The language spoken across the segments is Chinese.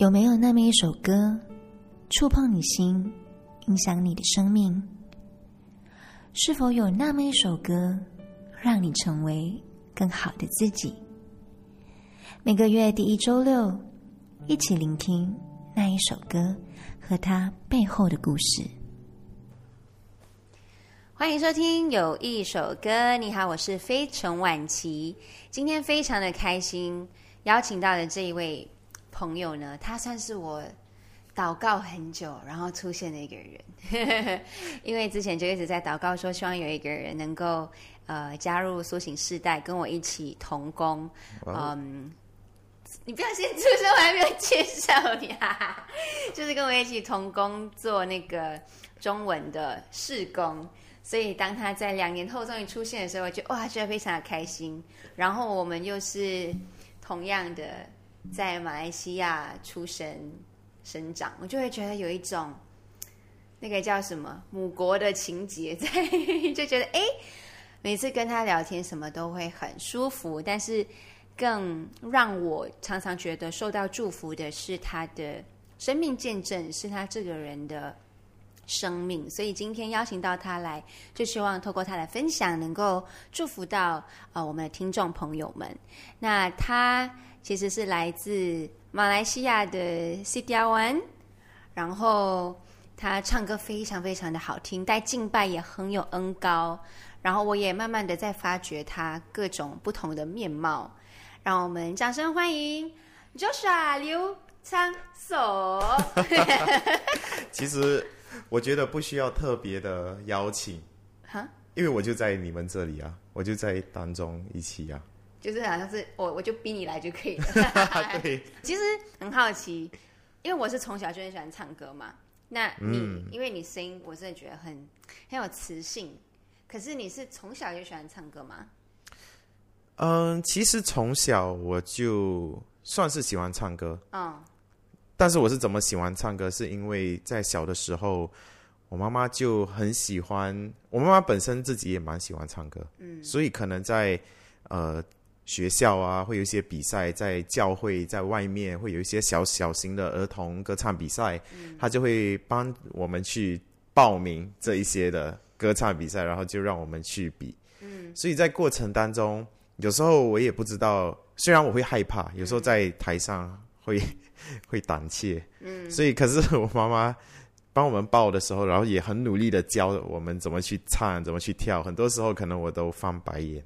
有没有那么一首歌，触碰你心，影响你的生命？是否有那么一首歌，让你成为更好的自己？每个月第一周六，一起聆听那一首歌和它背后的故事。欢迎收听有一首歌。你好，我是飞尘晚琪。今天非常的开心，邀请到的这一位朋友呢，他算是我祷告很久，然后出现的一个人。因为之前就一直在祷告说，希望有一个人能够呃加入苏醒世代，跟我一起同工。嗯，你不要先出声，我还没有介绍你啊。就是跟我一起同工做那个中文的试工。所以，当他在两年后终于出现的时候，我就哇，觉得非常的开心。然后，我们又是同样的在马来西亚出生、生长，我就会觉得有一种那个叫什么母国的情节在，就觉得哎，每次跟他聊天什么都会很舒服。但是，更让我常常觉得受到祝福的是他的生命见证，是他这个人的。生命，所以今天邀请到他来，就希望透过他的分享，能够祝福到呃我们的听众朋友们。那他其实是来自马来西亚的西迪亚湾，然后他唱歌非常非常的好听，带敬拜也很有恩高。然后我也慢慢的在发掘他各种不同的面貌。让我们掌声欢迎 Joshua 刘昌所。其实。我觉得不需要特别的邀请，哈，因为我就在你们这里啊，我就在当中一起啊，就是好像是我我就逼你来就可以了。对，其实很好奇，因为我是从小就很喜欢唱歌嘛。那你因为你声音，我真的觉得很很有磁性。可是你是从小就喜欢唱歌吗？嗯，其实从小我就算是喜欢唱歌，嗯。但是我是怎么喜欢唱歌？是因为在小的时候，我妈妈就很喜欢。我妈妈本身自己也蛮喜欢唱歌，嗯，所以可能在呃学校啊，会有一些比赛，在教会，在外面会有一些小小型的儿童歌唱比赛，他就会帮我们去报名这一些的歌唱比赛，然后就让我们去比，嗯，所以在过程当中，有时候我也不知道，虽然我会害怕，有时候在台上会。会胆怯，嗯，所以可是我妈妈帮我们报的时候，然后也很努力的教我们怎么去唱，怎么去跳。很多时候可能我都翻白眼，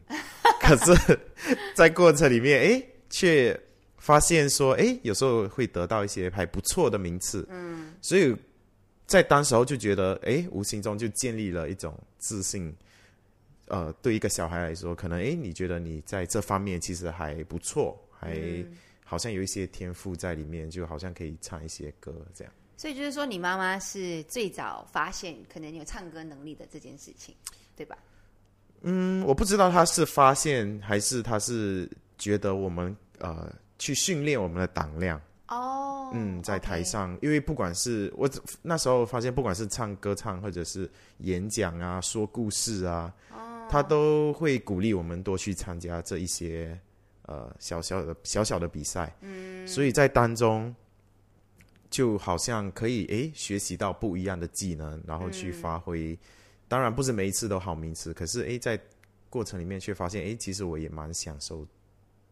可是，在过程里面，哎，却发现说，哎，有时候会得到一些还不错的名次，嗯，所以在当时候就觉得，哎，无形中就建立了一种自信。呃，对一个小孩来说，可能哎，你觉得你在这方面其实还不错，还。好像有一些天赋在里面，就好像可以唱一些歌这样。所以就是说，你妈妈是最早发现可能有唱歌能力的这件事情，对吧？嗯，我不知道他是发现还是他是觉得我们呃去训练我们的胆量哦。嗯，在台上，因为不管是我那时候发现，不管是唱歌唱或者是演讲啊、说故事啊，他都会鼓励我们多去参加这一些。呃，小小的小小的比赛，嗯，所以在当中就好像可以诶学习到不一样的技能，然后去发挥。当然不是每一次都好名次，可是诶在过程里面却发现诶其实我也蛮享受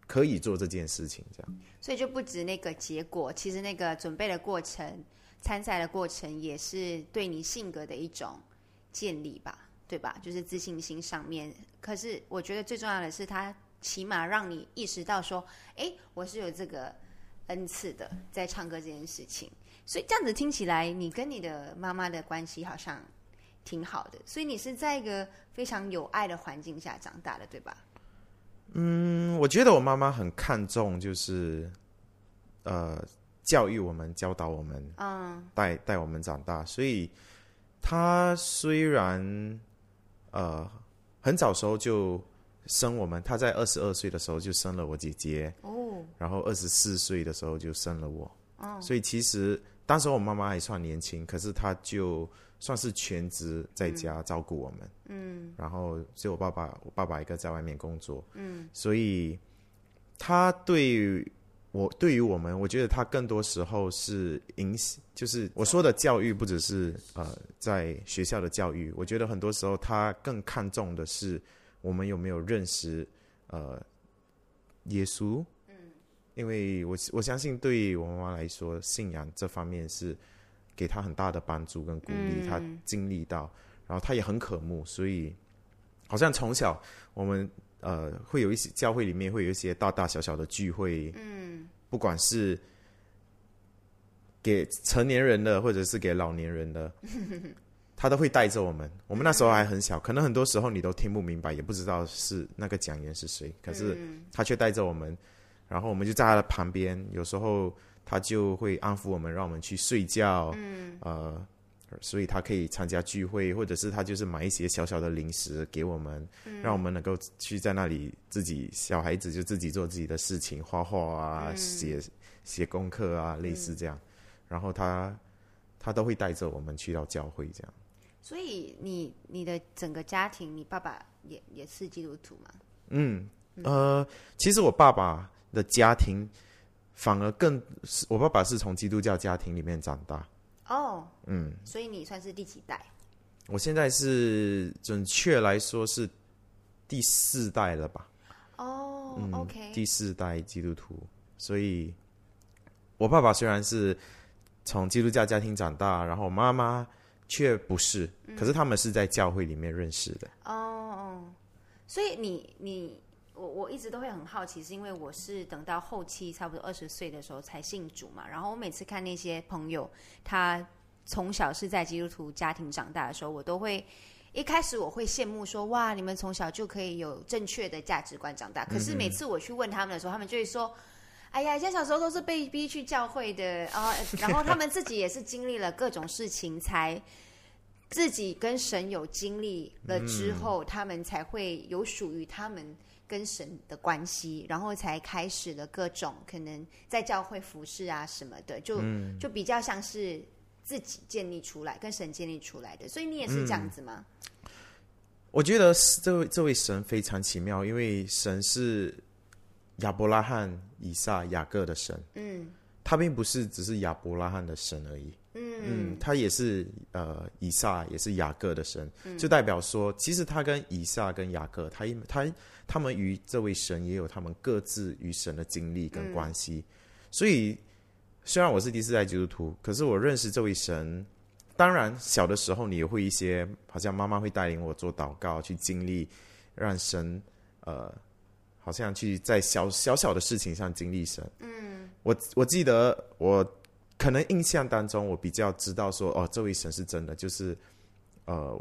可以做这件事情这样。所以就不止那个结果，其实那个准备的过程、参赛的过程也是对你性格的一种建立吧，对吧？就是自信心上面。可是我觉得最重要的是他。起码让你意识到说，哎，我是有这个恩赐的，在唱歌这件事情。所以这样子听起来，你跟你的妈妈的关系好像挺好的。所以你是在一个非常有爱的环境下长大的，对吧？嗯，我觉得我妈妈很看重，就是呃，教育我们、教导我们，嗯，带带我们长大。所以她虽然呃很早时候就。生我们，她在二十二岁的时候就生了我姐姐，哦，然后二十四岁的时候就生了我，哦，所以其实当时我妈妈还算年轻，可是她就算是全职在家照顾我们，嗯，然后所以我爸爸，我爸爸一个在外面工作，嗯，所以他对我对于我们，我觉得他更多时候是影响，就是我说的教育，不只是呃在学校的教育，我觉得很多时候他更看重的是我们有没有认识呃耶稣。嗯，因为我我相信对于我妈妈来说，信仰这方面是给他很大的帮助跟鼓励，他经历到，然后他也很渴慕，所以好像从小我们。呃，会有一些教会里面会有一些大大小小的聚会，嗯，不管是给成年人的，或者是给老年人的，他都会带着我们。我们那时候还很小，可能很多时候你都听不明白，也不知道是那个讲员是谁，可是他却带着我们，然后我们就在他的旁边，有时候他就会安抚我们，让我们去睡觉，嗯，呃。所以他可以参加聚会，或者是他就是买一些小小的零食给我们，让我们能够去在那里自己小孩子就自己做自己的事情，画画啊，写写功课啊，类似这样。然后他他都会带着我们去到教会这样。所以你你的整个家庭，你爸爸也也是基督徒吗？嗯呃，其实我爸爸的家庭反而更，我爸爸是从基督教家庭里面长大。哦，嗯，所以你算是第几代？我现在是准确来说是第四代了吧？哦，OK，第四代基督徒。所以，我爸爸虽然是从基督教家庭长大，然后妈妈却不是，可是他们是在教会里面认识的。哦哦，所以你你我我一直都会很好奇，是因为我是等到后期差不多二十岁的时候才信主嘛。然后我每次看那些朋友，他从小是在基督徒家庭长大的时候，我都会一开始我会羡慕说：“哇，你们从小就可以有正确的价值观长大。”可是每次我去问他们的时候，他们就会说：“哎呀，以前小时候都是被逼去教会的啊。”然后他们自己也是经历了各种事情，才自己跟神有经历了之后，他们才会有属于他们。跟神的关系，然后才开始了各种可能在教会服饰啊什么的，就就比较像是自己建立出来，跟神建立出来的。所以你也是这样子吗？我觉得这位这位神非常奇妙，因为神是亚伯拉罕、以撒、雅各的神。嗯，他并不是只是亚伯拉罕的神而已。嗯，他也是呃，以撒也是雅各的神，就代表说，其实他跟以撒跟雅各，他他他们与这位神也有他们各自与神的经历跟关系。所以，虽然我是第四代基督徒，可是我认识这位神。当然，小的时候你也会一些，好像妈妈会带领我做祷告，去经历，让神呃，好像去在小小小的事情上经历神。嗯，我我记得我。可能印象当中，我比较知道说，哦，这位神是真的。就是，呃，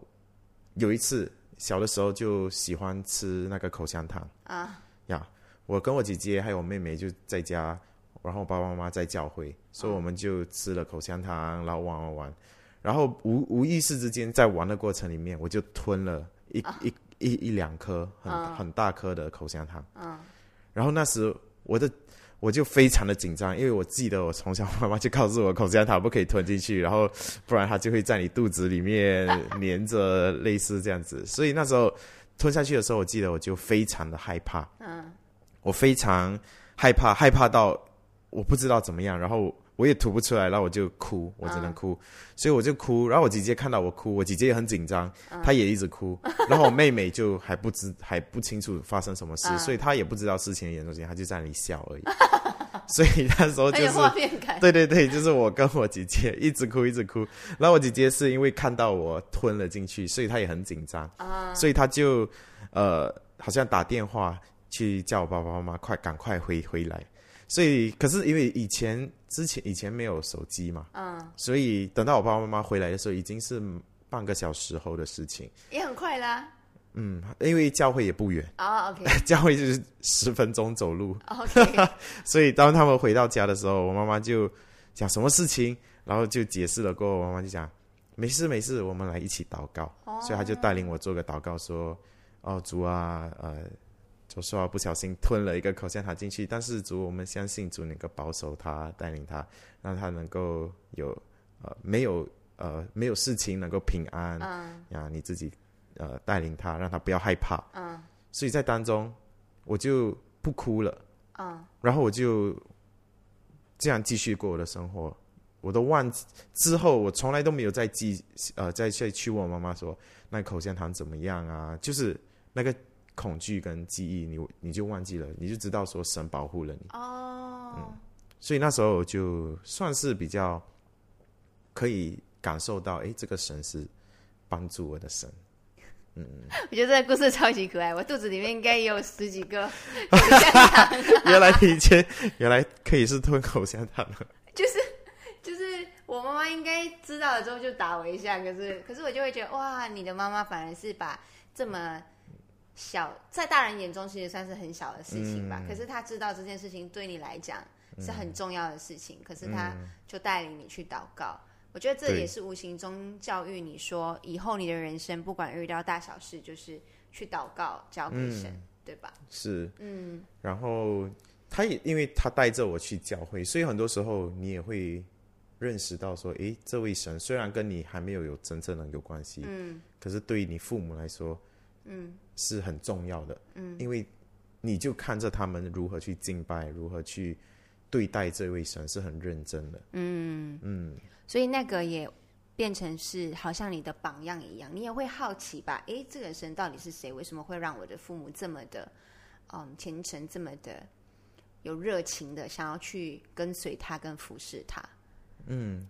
有一次小的时候就喜欢吃那个口香糖啊呀，我跟我姐姐还有我妹妹就在家，然后我爸爸妈妈在教会，所以我们就吃了口香糖，然后玩玩玩，然后无无意识之间在玩的过程里面，我就吞了一一一一两颗很很大颗的口香糖，嗯，然后那时我的。我就非常的紧张，因为我记得我从小妈妈就告诉我口香糖不可以吞进去，然后不然它就会在你肚子里面粘着，类似这样子。所以那时候吞下去的时候，我记得我就非常的害怕。嗯，我非常害怕，害怕到我不知道怎么样，然后。我也吐不出来，然后我就哭，我只能哭，所以我就哭。然后我姐姐看到我哭，我姐姐也很紧张，她也一直哭。然后我妹妹就还不知还不清楚发生什么事，所以她也不知道事情的严重性，她就在那里笑而已。所以那时候就是对对对，就是我跟我姐姐一直哭一直哭。然后我姐姐是因为看到我吞了进去，所以她也很紧张，所以她就呃好像打电话去叫我爸爸妈妈快赶快回回来。所以，可是因为以前之前以前没有手机嘛，嗯，所以等到我爸爸妈妈回来的时候，已经是半个小时后的事情，也很快啦。嗯，因为教会也不远啊，OK，教会就是十分钟走路，OK。所以当他们回到家的时候，我妈妈就讲什么事情，然后就解释了过后，我妈妈就讲没事没事，我们来一起祷告。所以他就带领我做个祷告，说：“哦，主啊，呃。”就说不小心吞了一个口香糖进去，但是主，我们相信主能够保守他，带领他，让他能够有呃没有呃没有事情能够平安。嗯，呀，你自己呃带领他，让他不要害怕。嗯，所以在当中我就不哭了。嗯，然后我就这样继续过我的生活，我都忘之后，我从来都没有再记呃再再去问我妈妈说那口香糖怎么样啊？就是那个恐惧跟记忆，你你就忘记了，你就知道说神保护了你哦。嗯，所以那时候就算是比较可以感受到，哎，这个神是帮助我的神。嗯，我觉得这个故事超级可爱。我肚子里面应该也有十几个。原来以前原来可以是吞口香糖的。就是就是，我妈妈应该知道了之后就打我一下。可是可是我就会觉得，哇，你的妈妈反而是把这么小，在大人眼中其实算是很小的事情吧。可是他知道这件事情对你来讲是很重要的事情，可是他就带领你去祷告。我觉得这也是无形中教育你说，以后你的人生不管遇到大小事，就是去祷告交给神，对吧？是，嗯。然后他也因为他带着我去教会，所以很多时候你也会认识到说，诶，这位神虽然跟你还没有有真正的有关系，嗯，可是对于你父母来说，嗯，是很重要的，嗯，因为你就看着他们如何去敬拜，如何去对待这位神，是很认真的，嗯嗯。所以那个也变成是好像你的榜样一样，你也会好奇吧？诶，这个神到底是谁？为什么会让我的父母这么的，嗯，虔诚，这么的有热情的想要去跟随他，跟服侍他？嗯，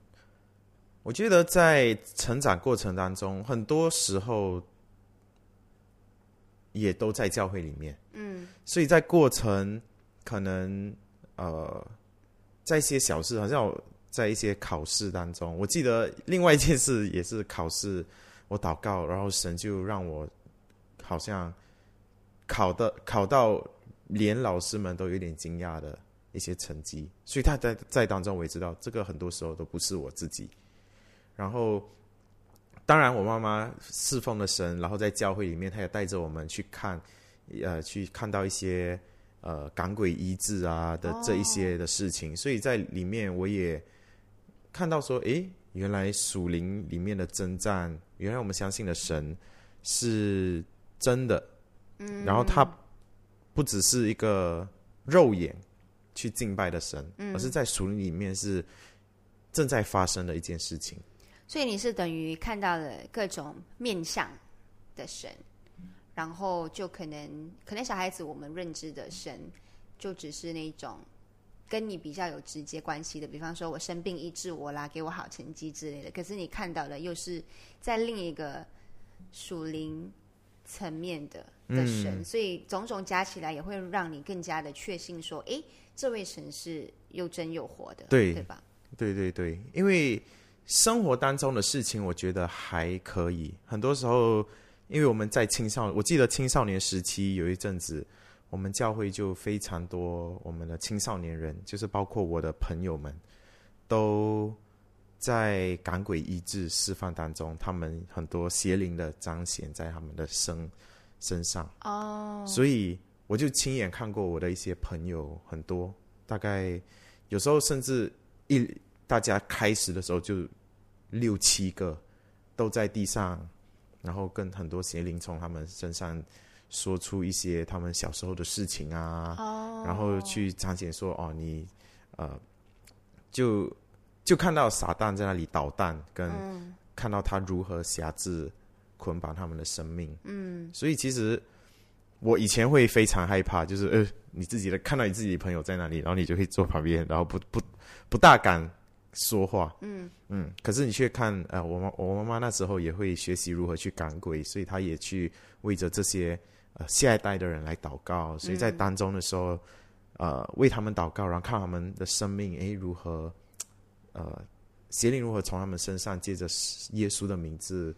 我觉得在成长过程当中，很多时候也都在教会里面。嗯，所以在过程可能呃，在一些小事，好像。在一些考试当中，我记得另外一件事也是考试，我祷告，然后神就让我好像考的考到连老师们都有点惊讶的一些成绩，所以他在在当中我也知道，这个很多时候都不是我自己。然后，当然我妈妈侍奉的神，然后在教会里面，她也带着我们去看，呃，去看到一些呃赶鬼医治啊的这一些的事情，所以在里面我也。看到说，诶，原来属灵里面的征战，原来我们相信的神是真的，嗯，然后他不只是一个肉眼去敬拜的神，嗯而是在属灵里面是正在发生的一件事情。所以你是等于看到了各种面相的神，然后就可能可能小孩子我们认知的神就只是那种。跟你比较有直接关系的，比方说我生病医治我啦，给我好成绩之类的。可是你看到的又是在另一个属灵层面的的神，所以种种加起来也会让你更加的确信说，哎，这位神是又真又活的，对对吧？对对对，因为生活当中的事情，我觉得还可以。很多时候，因为我们在青少，我记得青少年时期有一阵子。我们教会就非常多，我们的青少年人，就是包括我的朋友们，都在赶鬼医治释放当中，他们很多邪灵的彰显在他们的身身上。哦，所以我就亲眼看过我的一些朋友，很多，大概有时候甚至一大家开始的时候就六七个都在地上，然后跟很多邪灵从他们身上。说出一些他们小时候的事情啊，然后去彰显说哦，你呃，就就看到撒旦在那里捣蛋，跟看到他如何辖制、捆绑他们的生命。嗯，所以其实我以前会非常害怕，就是呃，你自己的看到你自己的朋友在那里，然后你就会坐旁边，然后不不不大敢说话。嗯嗯，可是你却看呃，我妈我妈妈那时候也会学习如何去赶鬼，所以她也去为着这些。呃，下一代的人来祷告，所以在当中的时候，呃，为他们祷告，然后看他们的生命，诶，如何，呃，邪灵如何从他们身上借着耶稣的名字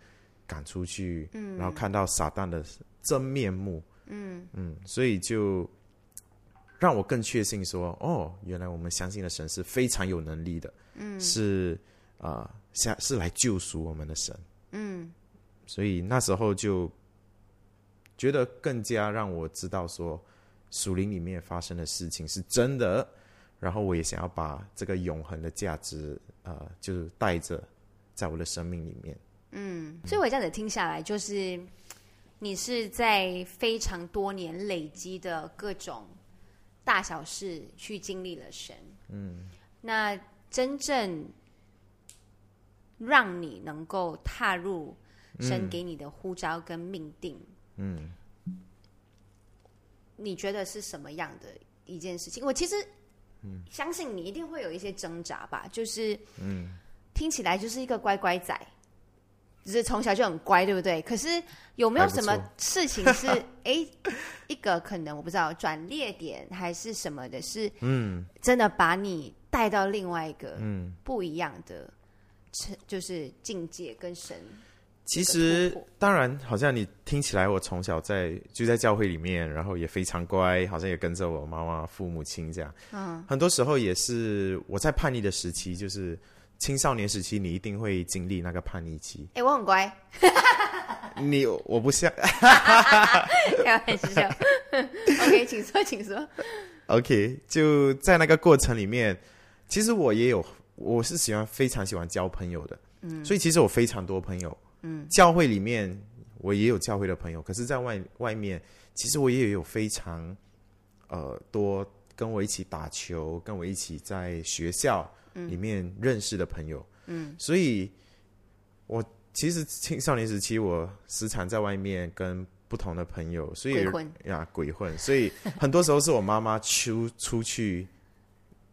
赶出去，嗯，然后看到撒旦的真面目，嗯嗯，所以就让我更确信说，哦，原来我们相信的神是非常有能力的，嗯，是啊，下是来救赎我们的神，嗯，所以那时候就。觉得更加让我知道说，树林里面发生的事情是真的，然后我也想要把这个永恒的价值，呃，就是带着在我的生命里面。嗯，所以我这样子听下来，就是你是在非常多年累积的各种大小事去经历了神。嗯，那真正让你能够踏入神给你的呼召跟命定，嗯，你觉得是什么样的一件事情？我其实，嗯，相信你一定会有一些挣扎吧，就是，嗯，听起来就是一个乖乖仔。只是从小就很乖，对不对？可是有没有什么事情是 哎，一个可能我不知道转捩点还是什么的，是嗯，真的把你带到另外一个嗯不一样的，就是境界跟神。其实当然，好像你听起来，我从小在就在教会里面，然后也非常乖，好像也跟着我妈妈、父母亲这样。嗯，很多时候也是我在叛逆的时期，就是。青少年时期，你一定会经历那个叛逆期。哎，我很乖。你我不像。开玩笑。OK，请说，请说。OK，就在那个过程里面，其实我也有，我是喜欢非常喜欢交朋友的。嗯。所以其实我非常多朋友。嗯。教会里面我也有教会的朋友，可是在外外面，其实我也有非常呃多跟我一起打球，跟我一起在学校。里面认识的朋友，嗯，所以，我其实青少年时期我时常在外面跟不同的朋友，所以呀鬼混，所以很多时候是我妈妈出 出去，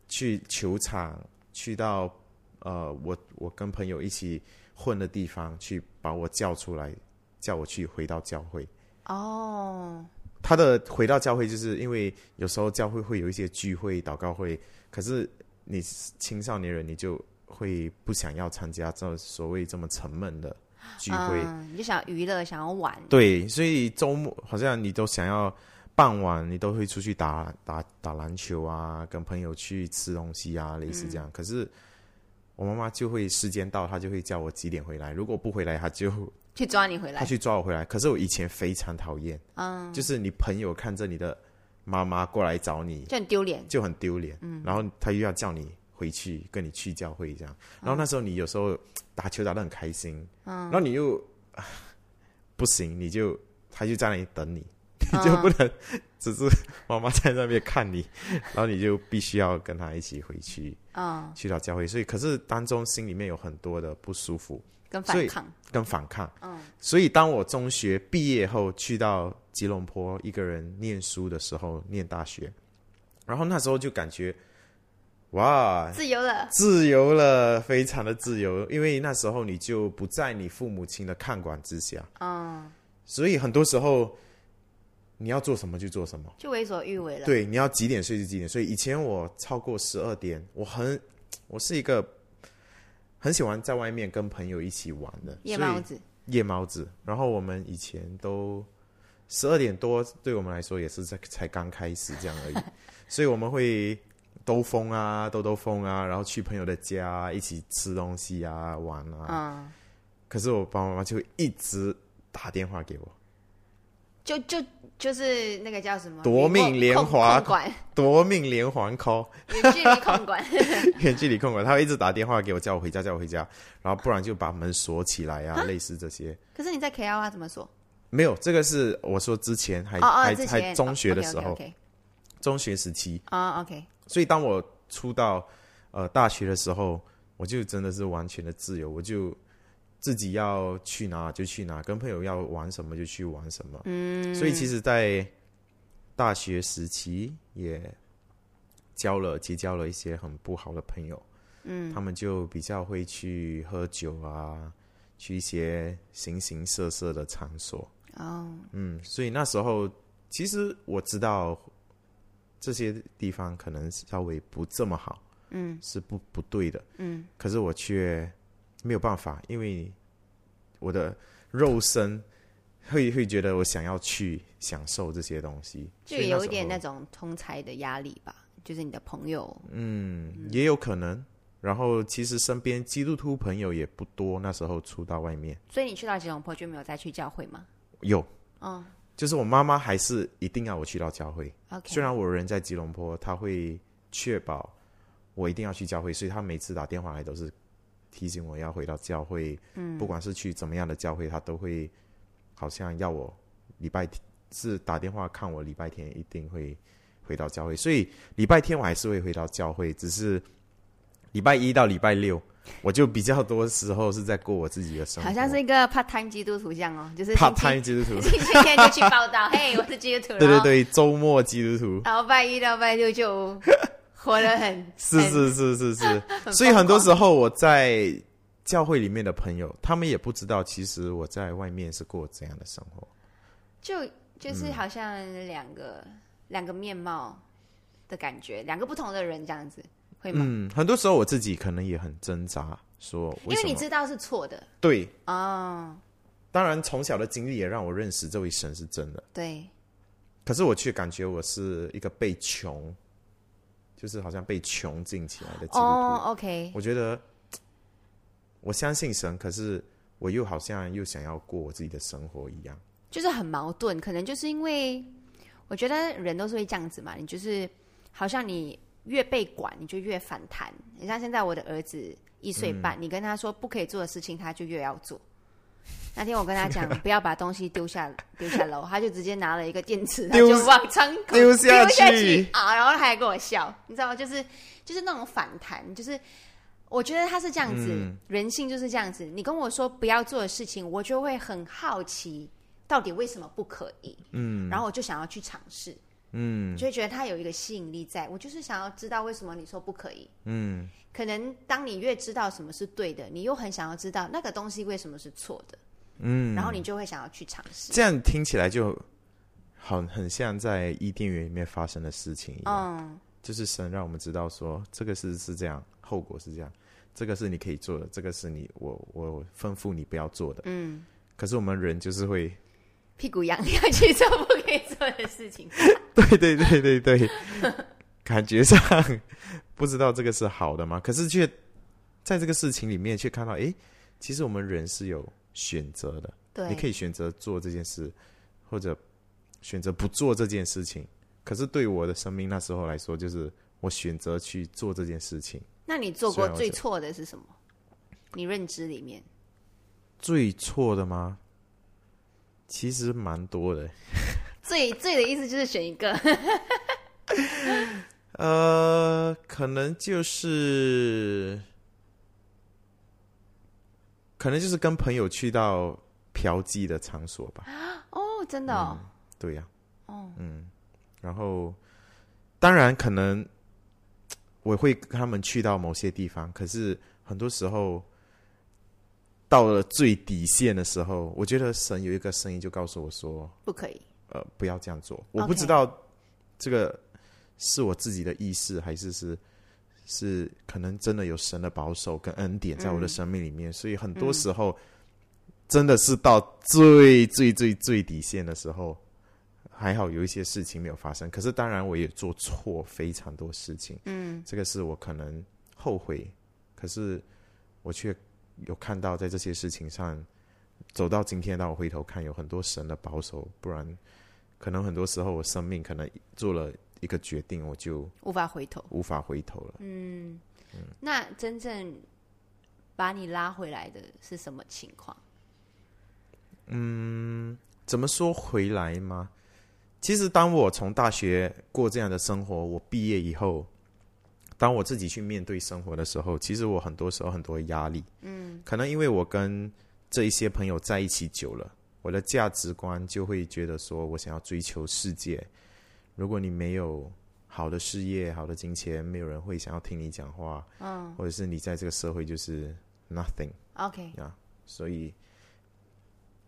去球场，去到呃我我跟朋友一起混的地方，去把我叫出来，叫我去回到教会。哦，他的回到教会，就是因为有时候教会会有一些聚会、祷告会，可是。你青少年人，你就会不想要参加这所谓这么沉闷的聚会，你就想娱乐，想要玩。对，所以周末好像你都想要傍晚，你都会出去打打打篮球啊，跟朋友去吃东西啊，类似这样。可是我妈妈就会时间到，她就会叫我几点回来。如果不回来，她就去抓你回来。他去抓我回来。可是我以前非常讨厌，嗯，就是你朋友看着你的。妈妈过来找你，就很丢脸，就很丢脸。嗯，然后他又要叫你回去，跟你去教会这样。然后那时候你有时候打球打得很开心，嗯，然后你又不行，你就他就在那里等你，你就不能只是妈妈在那边看你，然后你就必须要跟他一起回去，嗯，去到教会。所以可是当中心里面有很多的不舒服。跟反抗，跟反抗，嗯，所以当我中学毕业后去到吉隆坡一个人念书的时候，念大学，然后那时候就感觉，哇，自由了，自由了，非常的自由，因为那时候你就不在你父母亲的看管之下，嗯，所以很多时候你要做什么就做什么，就为所欲为了，对，你要几点睡就几点。睡。以前我超过十二点，我很，我是一个。很喜欢在外面跟朋友一起玩的夜猫子，夜猫子。然后我们以前都十二点多，对我们来说也是在才刚开始这样而已。所以我们会兜风啊，兜兜风啊，然后去朋友的家一起吃东西啊，玩啊。嗯。可是我爸爸妈妈就会一直打电话给我，就就。就是那个叫什么夺命连环管，夺命连环 call，远距离控管，远距离控管，他会一直打电话给我，叫我回家，叫我回家，然后不然就把门锁起来啊，类似这些。可是你在 KL 啊，怎么锁？没有，这个是我说之前还还还中学的时候，中学时期啊，OK。所以当我出到呃大学的时候，我就真的是完全的自由，我就。自己要去哪就去哪，跟朋友要玩什么就去玩什么。嗯，所以其实，在大学时期也交了结交了一些很不好的朋友。嗯，他们就比较会去喝酒啊，去一些形形色色的场所。哦，嗯，所以那时候其实我知道这些地方可能稍微不这么好。嗯，是不不对的。嗯，可是我却。没有办法，因为我的肉身会会觉得我想要去享受这些东西，就有一点那种通才的压力吧。就是你的朋友，嗯，也有可能。然后其实身边基督徒朋友也不多，那时候出到外面。所以你去到吉隆坡就没有再去教会吗？有，嗯，就是我妈妈还是一定要我去到教会。虽然我人在吉隆坡，她会确保我一定要去教会，所以她每次打电话来都是。提醒我要回到教会，嗯，不管是去怎么样的教会，他都会好像要我礼拜天是打电话看我礼拜天一定会回到教会，所以礼拜天我还是会回到教会，只是礼拜一到礼拜六，我就比较多时候是在过我自己的生活。好像是一个 part time 基督徒这样哦，就是 part time 基督徒，星期天就去报道，嘿，我是基督徒。对对对，周末基督徒。然后拜一到拜六就 活得很是是是是是，所以很多时候我在教会里面的朋友，他们也不知道，其实我在外面是过怎样的生活。就就是好像两个两个面貌的感觉，两个不同的人这样子。会吗？嗯，很多时候我自己可能也很挣扎，说因为你知道是错的，对哦。当然，从小的经历也让我认识这位神是真的，对。可是我却感觉我是一个被穷，就是好像被穷尽起来的基督徒。哦，OK。我觉得我相信神，可是我又好像又想要过我自己的生活一样，就是很矛盾。可能就是因为我觉得人都是会这样子嘛，你就是好像你。越被管，你就越反弹。你像现在我的儿子一岁半，你跟他说不可以做的事情，他就越要做。那天我跟他讲 不要把东西丢下丢下楼，他就直接拿了一个电池，他就往窗口丢下去啊！然后他还跟我笑，你知道吗？就是就是那种反弹，就是我觉得他是这样子，人性就是这样子。你跟我说不要做的事情，我就会很好奇，到底为什么不可以？嗯，然后我就想要去尝试。嗯，就会觉得他有一个吸引力，在我就是想要知道为什么你说不可以。嗯，可能当你越知道什么是对的，你又很想要知道那个东西为什么是错的。嗯，然后你就会想要去尝试。这样听起来就很，很像在伊甸园里面发生的事情一样。嗯，就是神让我们知道说，这个事是这样，后果是这样，这个是你可以做的，这个是你我我吩咐你不要做的。嗯，可是我们人就是会。屁股痒要去做不可以做的事情。对对对对对，感觉上不知道这个是好的吗？可是却在这个事情里面却看到，哎，其实我们人是有选择的。对，你可以选择做这件事，或者选择不做这件事情。可是对我的生命那时候来说，就是我选择去做这件事情。那你做过最错的是什么？你认知里面最错的吗？其实蛮多的，最最的意思就是选一个，呃，可能就是，可能就是跟朋友去到嫖妓的场所吧。哦，真的？对呀。哦，嗯，然后当然可能我会跟他们去到某些地方，可是很多时候。到了最底线的时候，我觉得神有一个声音就告诉我说：“不可以，呃，不要这样做。”我不知道这个是我自己的意识，还是是是可能真的有神的保守跟恩典在我的生命里面。所以很多时候真的是到最最最最底线的时候，还好有一些事情没有发生。可是当然我也做错非常多事情，嗯，这个是我可能后悔，可是我却。有看到在这些事情上走到今天，当我回头看，有很多神的保守，不然可能很多时候我生命可能做了一个决定，我就无法回头，无法回头了。嗯，那真正把你拉回来的是什么情况？嗯，怎么说回来吗？其实当我从大学过这样的生活，我毕业以后。当我自己去面对生活的时候，其实我很多时候很多压力。嗯，可能因为我跟这一些朋友在一起久了，我的价值观就会觉得说，我想要追求世界。如果你没有好的事业、好的金钱，没有人会想要听你讲话。嗯，或者是你在这个社会就是 nothing。OK 啊，所以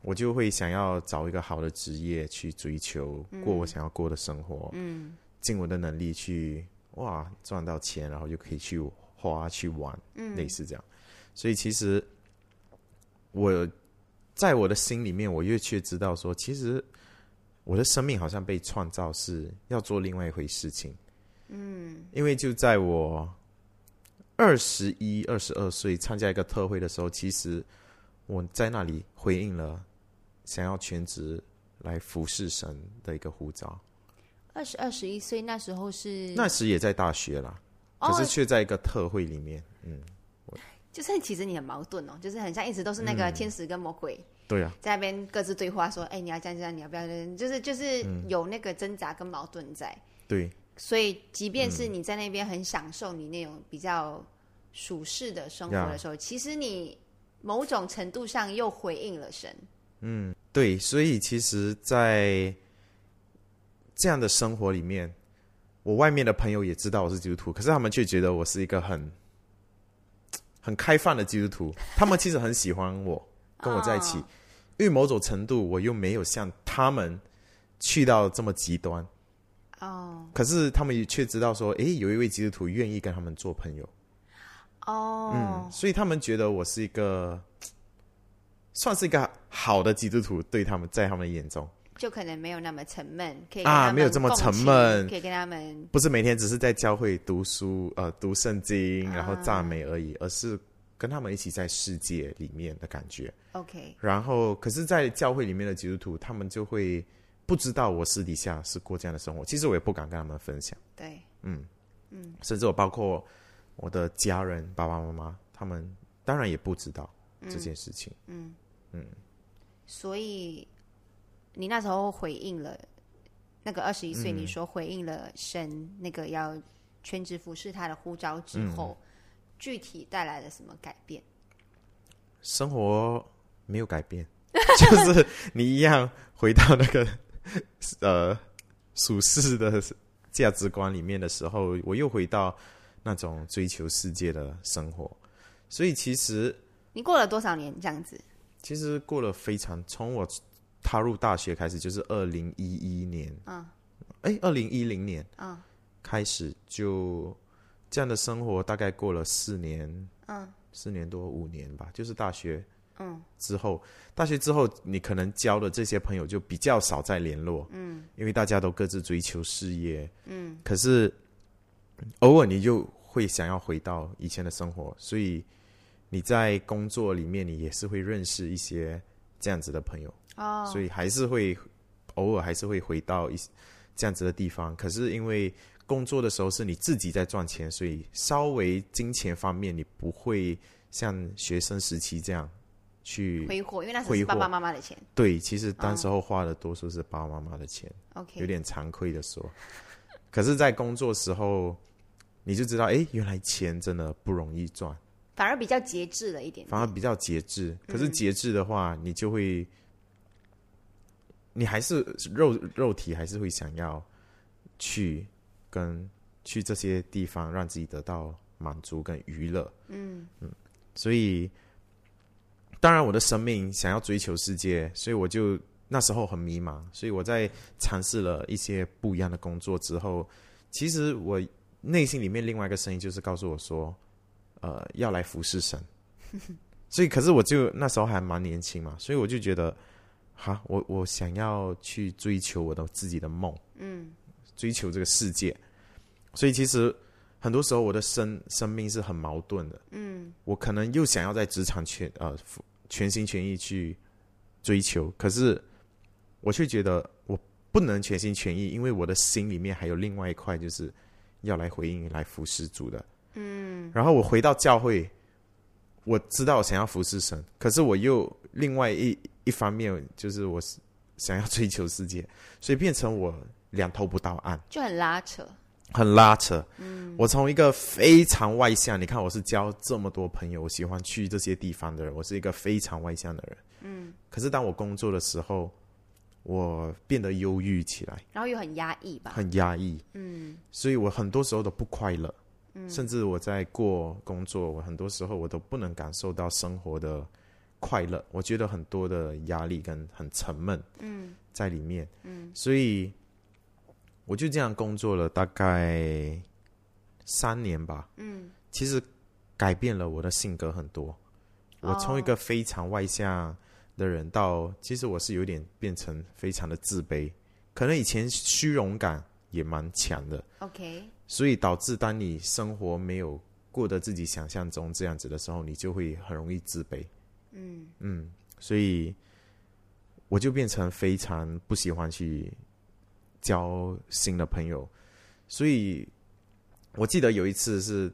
我就会想要找一个好的职业去追求，过我想要过的生活。嗯，尽我的能力去。哇，赚到钱，然后就可以去花去玩，类似这样。所以其实我在我的心里面，我越去知道说，其实我的生命好像被创造是要做另外一回事情。嗯，因为就在我二十一、二十二岁参加一个特会的时候，其实我在那里回应了想要全职来服侍神的一个呼召。二十二十一岁那时候是那时也在大学啦，可是却在一个特会里面，嗯，就是其实你很矛盾哦，就是很像一直都是那个天使跟魔鬼，对啊，在那边各自对话说，哎，你要这样这样，你要不要？就是就是有那个挣扎跟矛盾在，对，所以即便是你在那边很享受你那种比较舒适的生活的时候，其实你某种程度上又回应了神。嗯，对，所以其实，在这样的生活里面，我外面的朋友也知道我是基督徒，可是他们却觉得我是一个很很开放的基督徒。他们其实很喜欢我，跟我在一起，因为某种程度我又没有像他们去到这么极端。哦，可是他们却知道说，诶，有一位基督徒愿意跟他们做朋友。哦，嗯，所以他们觉得我是一个，算是一个好的基督徒，对他们在他们眼中，就可能没有那么沉闷，可以啊，没有这么沉闷，可以跟他们，不是每天只是在教会读书，呃，读圣经，然后赞美而已，而是跟他们一起在世界里面的感觉。OK，然后，可是，在教会里面的基督徒，他们就会。不知道我私底下是过这样的生活，其实我也不敢跟他们分享。对，嗯嗯，甚至我包括我的家人、爸爸妈妈，他们当然也不知道这件事情。嗯嗯，所以你那时候回应了那个二十一岁，你说回应了神那个要全职服侍他的呼召之后，具体带来了什么改变？生活没有改变，就是你一样回到那个。呃，属世的价值观里面的时候，我又回到那种追求世界的生活，所以其实你过了多少年这样子？其实过了非常，从我踏入大学开始，就是二零一一年，嗯，哎，二零一零年，嗯，开始就这样的生活，大概过了四年，嗯，四年多五年吧，就是大学。嗯，之后大学之后，你可能交的这些朋友就比较少再联络，嗯，因为大家都各自追求事业，嗯，可是偶尔你就会想要回到以前的生活，所以你在工作里面，你也是会认识一些这样子的朋友，哦，所以还是会偶尔还是会回到一这样子的地方，可是因为工作的时候是你自己在赚钱，所以稍微金钱方面你不会像学生时期这样。去挥霍，因为那是爸爸妈妈的钱。对，其实当时候花的多数是爸爸妈妈的钱。OK，有点惭愧的说。可是，在工作时候，你就知道，哎，原来钱真的不容易赚。反而比较节制了一点。反而比较节制，可是节制的话，你就会，你还是肉肉体还是会想要去跟去这些地方，让自己得到满足跟娱乐。嗯嗯，所以。当然，我的生命想要追求世界，所以我就那时候很迷茫。所以我在尝试了一些不一样的工作之后，其实我内心里面另外一个声音就是告诉我说：“呃，要来服侍神。”所以，可是我就那时候还蛮年轻嘛，所以我就觉得，哈，我我想要去追求我的自己的梦，嗯，追求这个世界。所以，其实很多时候我的生生命是很矛盾的，嗯，我可能又想要在职场全呃。全心全意去追求，可是我却觉得我不能全心全意，因为我的心里面还有另外一块，就是要来回应、来服侍主的。嗯。然后我回到教会，我知道我想要服侍神，可是我又另外一一方面，就是我想要追求世界，所以变成我两头不到岸，就很拉扯。很拉扯，嗯，我从一个非常外向，你看我是交这么多朋友，我喜欢去这些地方的人，我是一个非常外向的人，嗯，可是当我工作的时候，我变得忧郁起来，然后又很压抑吧，很压抑，嗯，所以我很多时候都不快乐，嗯，甚至我在过工作，我很多时候我都不能感受到生活的快乐，我觉得很多的压力跟很沉闷，嗯，在里面，嗯，所以。我就这样工作了大概三年吧。嗯，其实改变了我的性格很多。我从一个非常外向的人，到其实我是有点变成非常的自卑。可能以前虚荣感也蛮强的。OK。所以导致当你生活没有过得自己想象中这样子的时候，你就会很容易自卑。嗯嗯，所以我就变成非常不喜欢去。交新的朋友，所以我记得有一次是